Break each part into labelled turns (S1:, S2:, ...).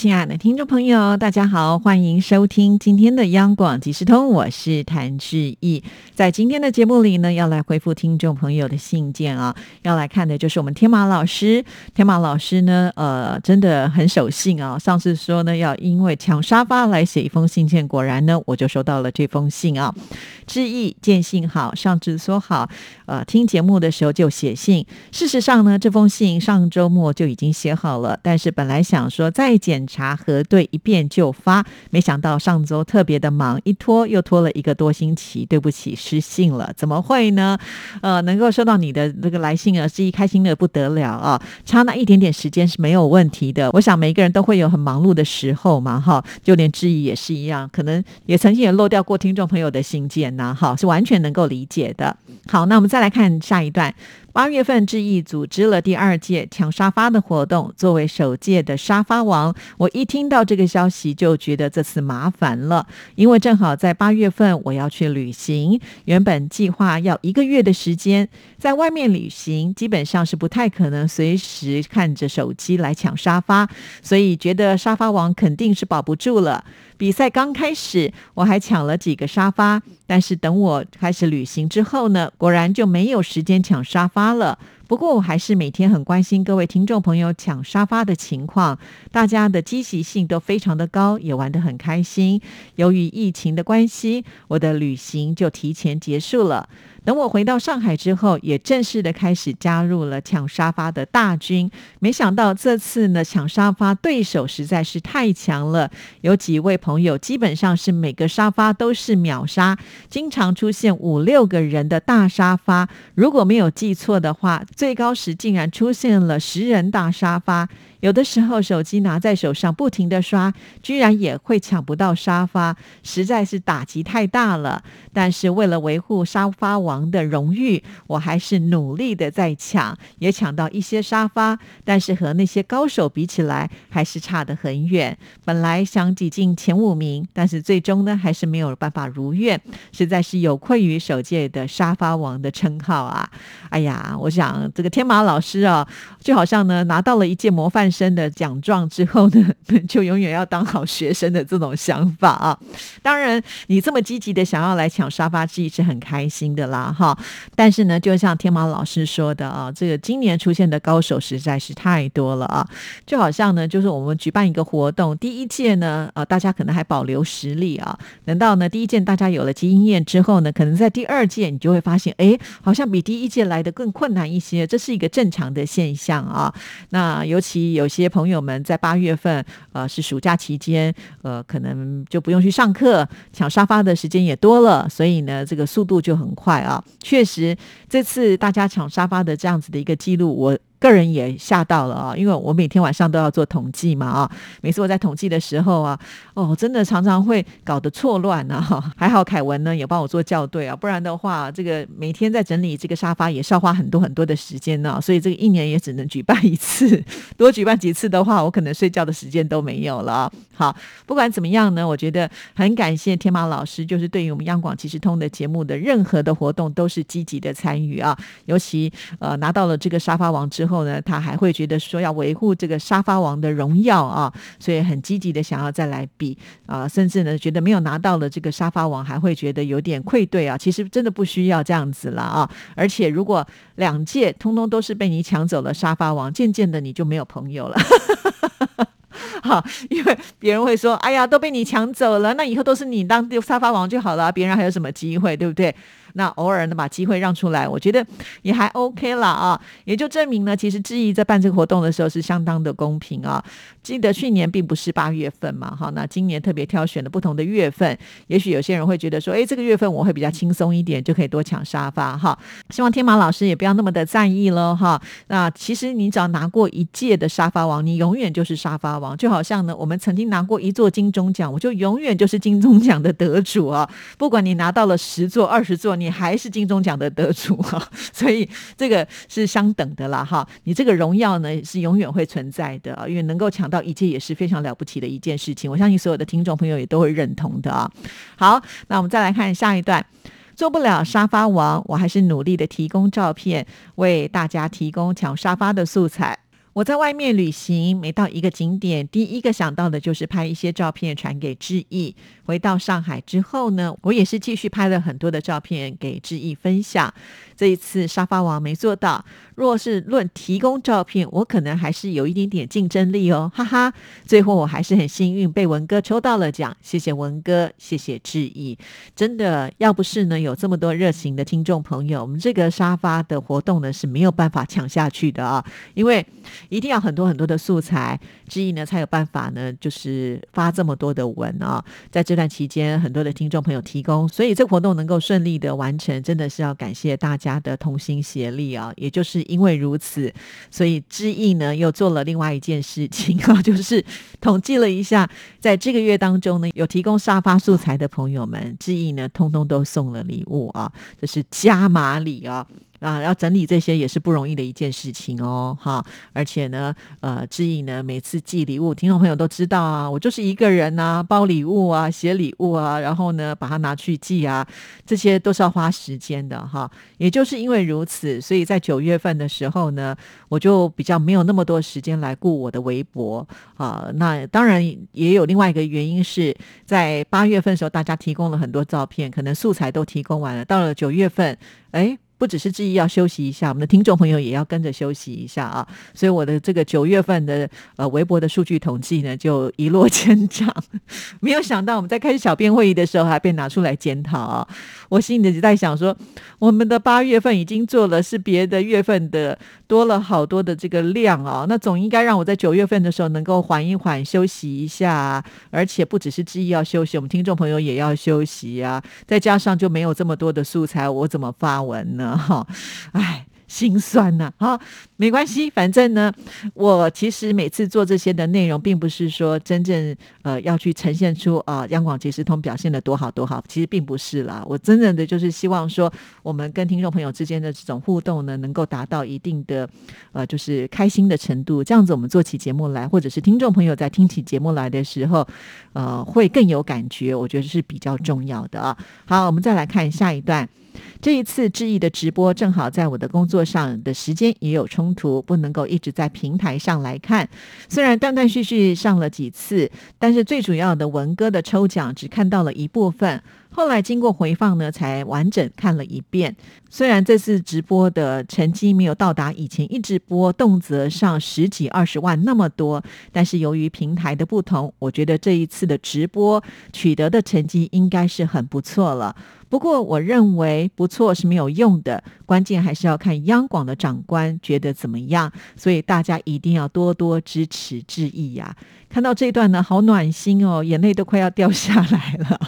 S1: 亲爱的听众朋友，大家好，欢迎收听今天的央广即时通，我是谭志毅。在今天的节目里呢，要来回复听众朋友的信件啊，要来看的就是我们天马老师。天马老师呢，呃，真的很守信啊。上次说呢，要因为抢沙发来写一封信件，果然呢，我就收到了这封信啊。志毅见信好，上次说好，呃，听节目的时候就写信。事实上呢，这封信上周末就已经写好了，但是本来想说再检。查核对一遍就发，没想到上周特别的忙，一拖又拖了一个多星期。对不起，失信了，怎么会呢？呃，能够收到你的这个来信啊，是一开心的不得了啊！差那一点点时间是没有问题的。我想每一个人都会有很忙碌的时候嘛，哈，就连质疑也是一样，可能也曾经也漏掉过听众朋友的信件呐，哈，是完全能够理解的。好，那我们再来看下一段。八月份，志毅组织了第二届抢沙发的活动。作为首届的沙发王，我一听到这个消息就觉得这次麻烦了，因为正好在八月份我要去旅行。原本计划要一个月的时间，在外面旅行，基本上是不太可能随时看着手机来抢沙发，所以觉得沙发王肯定是保不住了。比赛刚开始，我还抢了几个沙发，但是等我开始旅行之后呢，果然就没有时间抢沙发了。不过我还是每天很关心各位听众朋友抢沙发的情况，大家的积极性都非常的高，也玩得很开心。由于疫情的关系，我的旅行就提前结束了。等我回到上海之后，也正式的开始加入了抢沙发的大军。没想到这次呢，抢沙发对手实在是太强了。有几位朋友基本上是每个沙发都是秒杀，经常出现五六个人的大沙发。如果没有记错的话，最高时竟然出现了十人大沙发。有的时候手机拿在手上不停的刷，居然也会抢不到沙发，实在是打击太大了。但是为了维护沙发王的荣誉，我还是努力的在抢，也抢到一些沙发。但是和那些高手比起来，还是差得很远。本来想挤进前五名，但是最终呢，还是没有办法如愿，实在是有愧于首届的沙发王的称号啊！哎呀，我想这个天马老师啊，就好像呢拿到了一届模范。生的奖状之后呢，就永远要当好学生的这种想法啊。当然，你这么积极的想要来抢沙发，自己是很开心的啦，哈。但是呢，就像天马老师说的啊，这个今年出现的高手实在是太多了啊。就好像呢，就是我们举办一个活动，第一届呢，呃，大家可能还保留实力啊。等到呢第一届大家有了经验之后呢，可能在第二届你就会发现，哎，好像比第一届来的更困难一些，这是一个正常的现象啊。那尤其。有有些朋友们在八月份，呃，是暑假期间，呃，可能就不用去上课，抢沙发的时间也多了，所以呢，这个速度就很快啊。确实，这次大家抢沙发的这样子的一个记录，我。个人也吓到了啊，因为我每天晚上都要做统计嘛啊，每次我在统计的时候啊，哦，真的常常会搞得错乱呢啊。还好凯文呢也帮我做校对啊，不然的话，这个每天在整理这个沙发也是要花很多很多的时间呢。所以这个一年也只能举办一次，多举办几次的话，我可能睡觉的时间都没有了。好，不管怎么样呢，我觉得很感谢天马老师，就是对于我们央广即时通的节目的任何的活动都是积极的参与啊。尤其呃拿到了这个沙发王之后。后呢，他还会觉得说要维护这个沙发王的荣耀啊，所以很积极的想要再来比啊，甚至呢觉得没有拿到了这个沙发王，还会觉得有点愧对啊。其实真的不需要这样子了啊，而且如果两届通通都是被你抢走了沙发王，渐渐的你就没有朋友了。哈，因为别人会说，哎呀，都被你抢走了，那以后都是你当沙发王就好了，别人还有什么机会，对不对？那偶尔呢，把机会让出来，我觉得也还 OK 了啊，也就证明呢，其实志毅在办这个活动的时候是相当的公平啊。记得去年并不是八月份嘛，哈，那今年特别挑选了不同的月份，也许有些人会觉得说，哎，这个月份我会比较轻松一点，就可以多抢沙发哈。希望天马老师也不要那么的在意喽哈。那其实你只要拿过一届的沙发王，你永远就是沙发王，就好像呢，我们曾经拿过一座金钟奖，我就永远就是金钟奖的得主啊。不管你拿到了十座、二十座。你还是金钟奖的得主哈，所以这个是相等的啦哈。你这个荣耀呢是永远会存在的，因为能够抢到一届也是非常了不起的一件事情。我相信所有的听众朋友也都会认同的啊。好，那我们再来看下一段。做不了沙发王，我还是努力的提供照片，为大家提供抢沙发的素材。我在外面旅行，每到一个景点，第一个想到的就是拍一些照片传给志毅。回到上海之后呢，我也是继续拍了很多的照片给志毅分享。这一次沙发王没做到，若是论提供照片，我可能还是有一点点竞争力哦，哈哈。最后我还是很幸运被文哥抽到了奖，谢谢文哥，谢谢志毅。真的，要不是呢有这么多热情的听众朋友，我们这个沙发的活动呢是没有办法抢下去的啊，因为一定要很多很多的素材，志毅呢才有办法呢，就是发这么多的文啊。在这段期间，很多的听众朋友提供，所以这活动能够顺利的完成，真的是要感谢大家。家的同心协力啊，也就是因为如此，所以知意呢又做了另外一件事情啊，就是统计了一下，在这个月当中呢，有提供沙发素材的朋友们，知意呢通通都送了礼物啊，这是加码礼啊。啊，要整理这些也是不容易的一件事情哦，哈！而且呢，呃，志毅呢，每次寄礼物，听众朋友都知道啊，我就是一个人啊，包礼物啊，写礼物啊，然后呢，把它拿去寄啊，这些都是要花时间的哈。也就是因为如此，所以在九月份的时候呢，我就比较没有那么多时间来顾我的微博啊。那当然也有另外一个原因是在八月份的时候，大家提供了很多照片，可能素材都提供完了，到了九月份，哎。不只是志毅要休息一下，我们的听众朋友也要跟着休息一下啊！所以我的这个九月份的呃微博的数据统计呢，就一落千丈。没有想到我们在开小编会议的时候，还被拿出来检讨啊！我心里就在想说，我们的八月份已经做了是别的月份的多了好多的这个量啊，那总应该让我在九月份的时候能够缓一缓，休息一下。而且不只是志毅要休息，我们听众朋友也要休息啊！再加上就没有这么多的素材，我怎么发文呢？哈，哎。心酸呐，好，没关系，反正呢，我其实每次做这些的内容，并不是说真正呃要去呈现出啊央广即时通表现的多好多好，其实并不是啦。我真正的就是希望说，我们跟听众朋友之间的这种互动呢，能够达到一定的呃就是开心的程度，这样子我们做起节目来，或者是听众朋友在听起节目来的时候，呃，会更有感觉，我觉得是比较重要的啊。好，我们再来看下一段。这一次志毅的直播正好在我的工作上的时间也有冲突，不能够一直在平台上来看。虽然断断续续上了几次，但是最主要的文哥的抽奖只看到了一部分。后来经过回放呢，才完整看了一遍。虽然这次直播的成绩没有到达以前一直播动辄上十几二十万那么多，但是由于平台的不同，我觉得这一次的直播取得的成绩应该是很不错了。不过我认为不错是没有用的，关键还是要看央广的长官觉得怎么样。所以大家一定要多多支持致意呀！看到这段呢，好暖心哦，眼泪都快要掉下来了。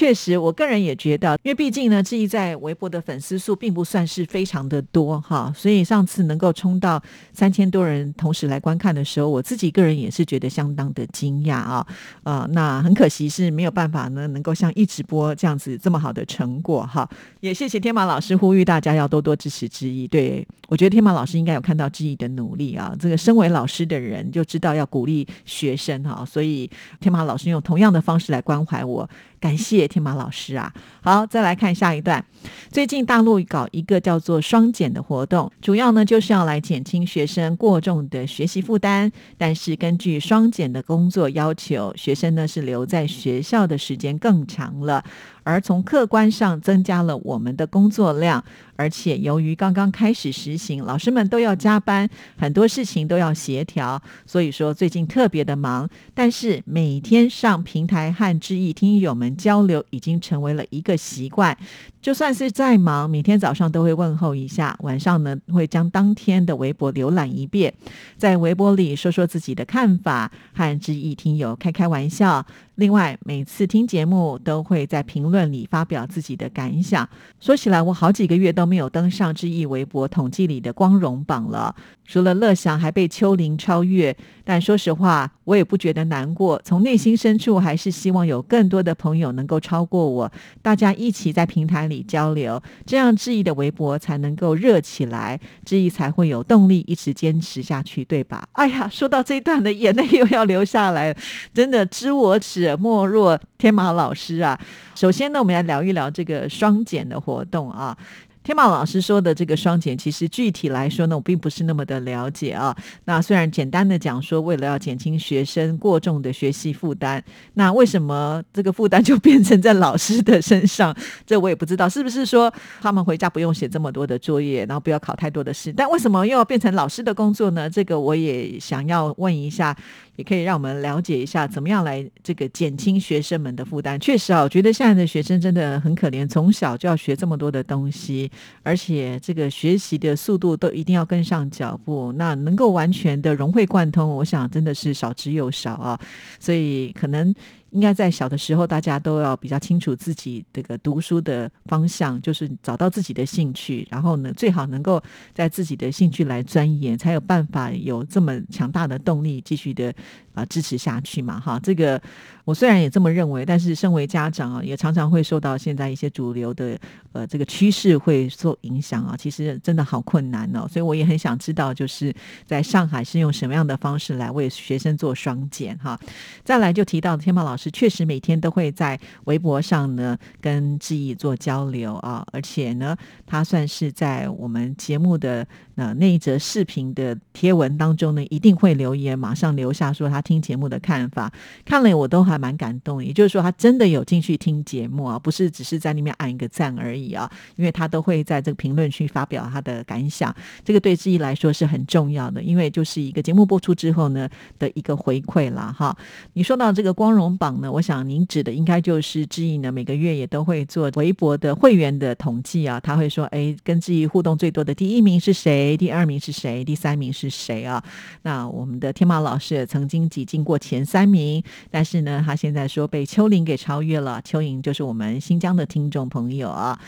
S1: 确实，我个人也觉得，因为毕竟呢，志毅在微博的粉丝数并不算是非常的多哈，所以上次能够冲到三千多人同时来观看的时候，我自己个人也是觉得相当的惊讶啊啊！那很可惜是没有办法呢，能够像一直播这样子这么好的成果哈。也谢谢天马老师呼吁大家要多多支持志毅，对我觉得天马老师应该有看到志毅的努力啊。这个身为老师的人就知道要鼓励学生哈，所以天马老师用同样的方式来关怀我。感谢天马老师啊！好，再来看下一段。最近大陆搞一个叫做双减的活动，主要呢就是要来减轻学生过重的学习负担。但是根据双减的工作要求，学生呢是留在学校的时间更长了。而从客观上增加了我们的工作量，而且由于刚刚开始实行，老师们都要加班，很多事情都要协调，所以说最近特别的忙。但是每天上平台和知意听友们交流，已经成为了一个习惯。就算是再忙，每天早上都会问候一下，晚上呢会将当天的微博浏览一遍，在微博里说说自己的看法，和知意听友开开玩笑。另外，每次听节目都会在评论里发表自己的感想。说起来，我好几个月都没有登上知意微博统计里的光荣榜了。除了乐享还被秋玲超越，但说实话，我也不觉得难过。从内心深处，还是希望有更多的朋友能够超过我，大家一起在平台里交流，这样志毅的微博才能够热起来，志毅才会有动力一直坚持下去，对吧？哎呀，说到这一段的眼泪又要流下来，真的知我者莫若天马老师啊！首先先呢，我们来聊一聊这个双减的活动啊。天马老师说的这个双减，其实具体来说呢，我并不是那么的了解啊。那虽然简单的讲说，为了要减轻学生过重的学习负担，那为什么这个负担就变成在老师的身上？这我也不知道，是不是说他们回家不用写这么多的作业，然后不要考太多的试？但为什么又要变成老师的工作呢？这个我也想要问一下。也可以让我们了解一下，怎么样来这个减轻学生们的负担。确实啊，我觉得现在的学生真的很可怜，从小就要学这么多的东西，而且这个学习的速度都一定要跟上脚步。那能够完全的融会贯通，我想真的是少之又少啊。所以可能。应该在小的时候，大家都要比较清楚自己这个读书的方向，就是找到自己的兴趣，然后呢，最好能够在自己的兴趣来钻研，才有办法有这么强大的动力继续的啊支持下去嘛。哈，这个我虽然也这么认为，但是身为家长啊，也常常会受到现在一些主流的呃这个趋势会受影响啊。其实真的好困难哦，所以我也很想知道，就是在上海是用什么样的方式来为学生做双减哈。再来就提到天茂老师。是确实每天都会在微博上呢跟志毅做交流啊，而且呢，他算是在我们节目的呃那一则视频的贴文当中呢，一定会留言，马上留下说他听节目的看法，看了我都还蛮感动。也就是说，他真的有进去听节目啊，不是只是在那边按一个赞而已啊，因为他都会在这个评论区发表他的感想，这个对志毅来说是很重要的，因为就是一个节目播出之后呢的一个回馈了哈。你说到这个光荣榜。呢，我想您指的应该就是志毅呢，每个月也都会做微博的会员的统计啊，他会说，哎，跟志毅互动最多的第一名是谁？第二名是谁？第三名是谁啊？那我们的天马老师也曾经挤进过前三名，但是呢，他现在说被秋玲给超越了。秋林就是我们新疆的听众朋友啊。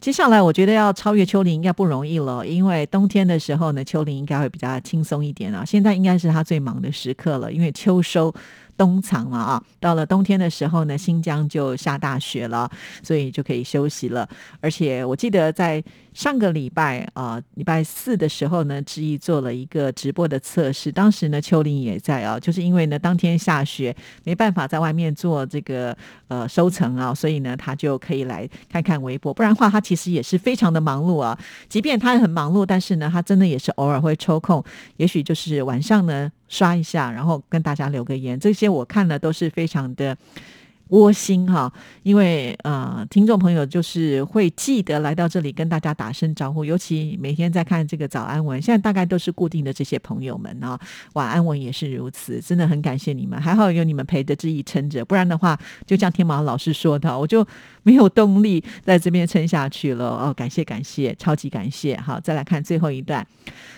S1: 接下来我觉得要超越秋玲应该不容易了，因为冬天的时候呢，秋玲应该会比较轻松一点啊。现在应该是他最忙的时刻了，因为秋收。冬藏了啊，到了冬天的时候呢，新疆就下大雪了，所以就可以休息了。而且我记得在上个礼拜啊，礼拜四的时候呢，志毅做了一个直播的测试，当时呢，秋玲也在啊，就是因为呢当天下雪，没办法在外面做这个呃收成啊，所以呢，他就可以来看看微博。不然的话，他其实也是非常的忙碌啊。即便他很忙碌，但是呢，他真的也是偶尔会抽空，也许就是晚上呢。刷一下，然后跟大家留个言，这些我看了都是非常的。窝心哈，因为呃，听众朋友就是会记得来到这里跟大家打声招呼，尤其每天在看这个早安文，现在大概都是固定的这些朋友们啊，晚安文也是如此，真的很感谢你们，还好有你们陪着志毅撑着，不然的话，就像天马老师说的，我就没有动力在这边撑下去了哦，感谢感谢，超级感谢，好，再来看最后一段，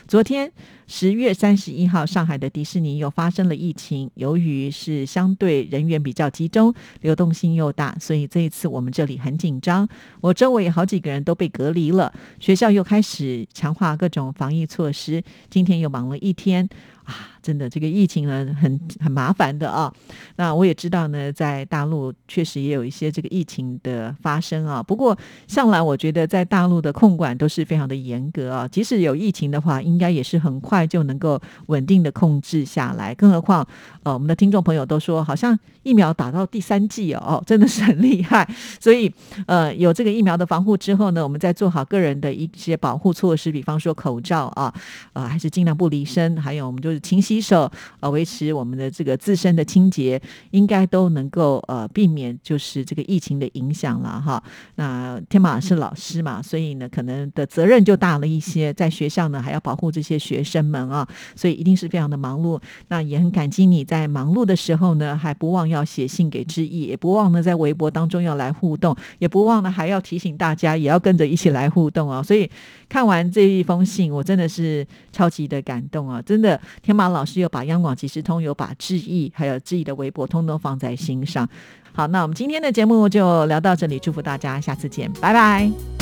S1: 昨天十月三十一号，上海的迪士尼又发生了疫情，由于是相对人员比较集中。流动性又大，所以这一次我们这里很紧张。我周围好几个人都被隔离了，学校又开始强化各种防疫措施。今天又忙了一天。啊，真的，这个疫情呢，很很麻烦的啊。那我也知道呢，在大陆确实也有一些这个疫情的发生啊。不过，向来我觉得在大陆的控管都是非常的严格啊。即使有疫情的话，应该也是很快就能够稳定的控制下来。更何况，呃，我们的听众朋友都说，好像疫苗打到第三剂哦，真的是很厉害。所以，呃，有这个疫苗的防护之后呢，我们再做好个人的一些保护措施，比方说口罩啊，呃，还是尽量不离身。还有，我们就是勤洗洗手，呃，维持我们的这个自身的清洁，应该都能够呃避免就是这个疫情的影响了哈。那天马是老师嘛，所以呢，可能的责任就大了一些，在学校呢还要保护这些学生们啊，所以一定是非常的忙碌。那也很感激你在忙碌的时候呢，还不忘要写信给志毅，也不忘呢在微博当中要来互动，也不忘呢还要提醒大家也要跟着一起来互动啊。所以看完这一封信，我真的是超级的感动啊，真的。天马老老师又把央广即时通有把志毅还有志毅的微博通通放在心上。好，那我们今天的节目就聊到这里，祝福大家，下次见，拜拜。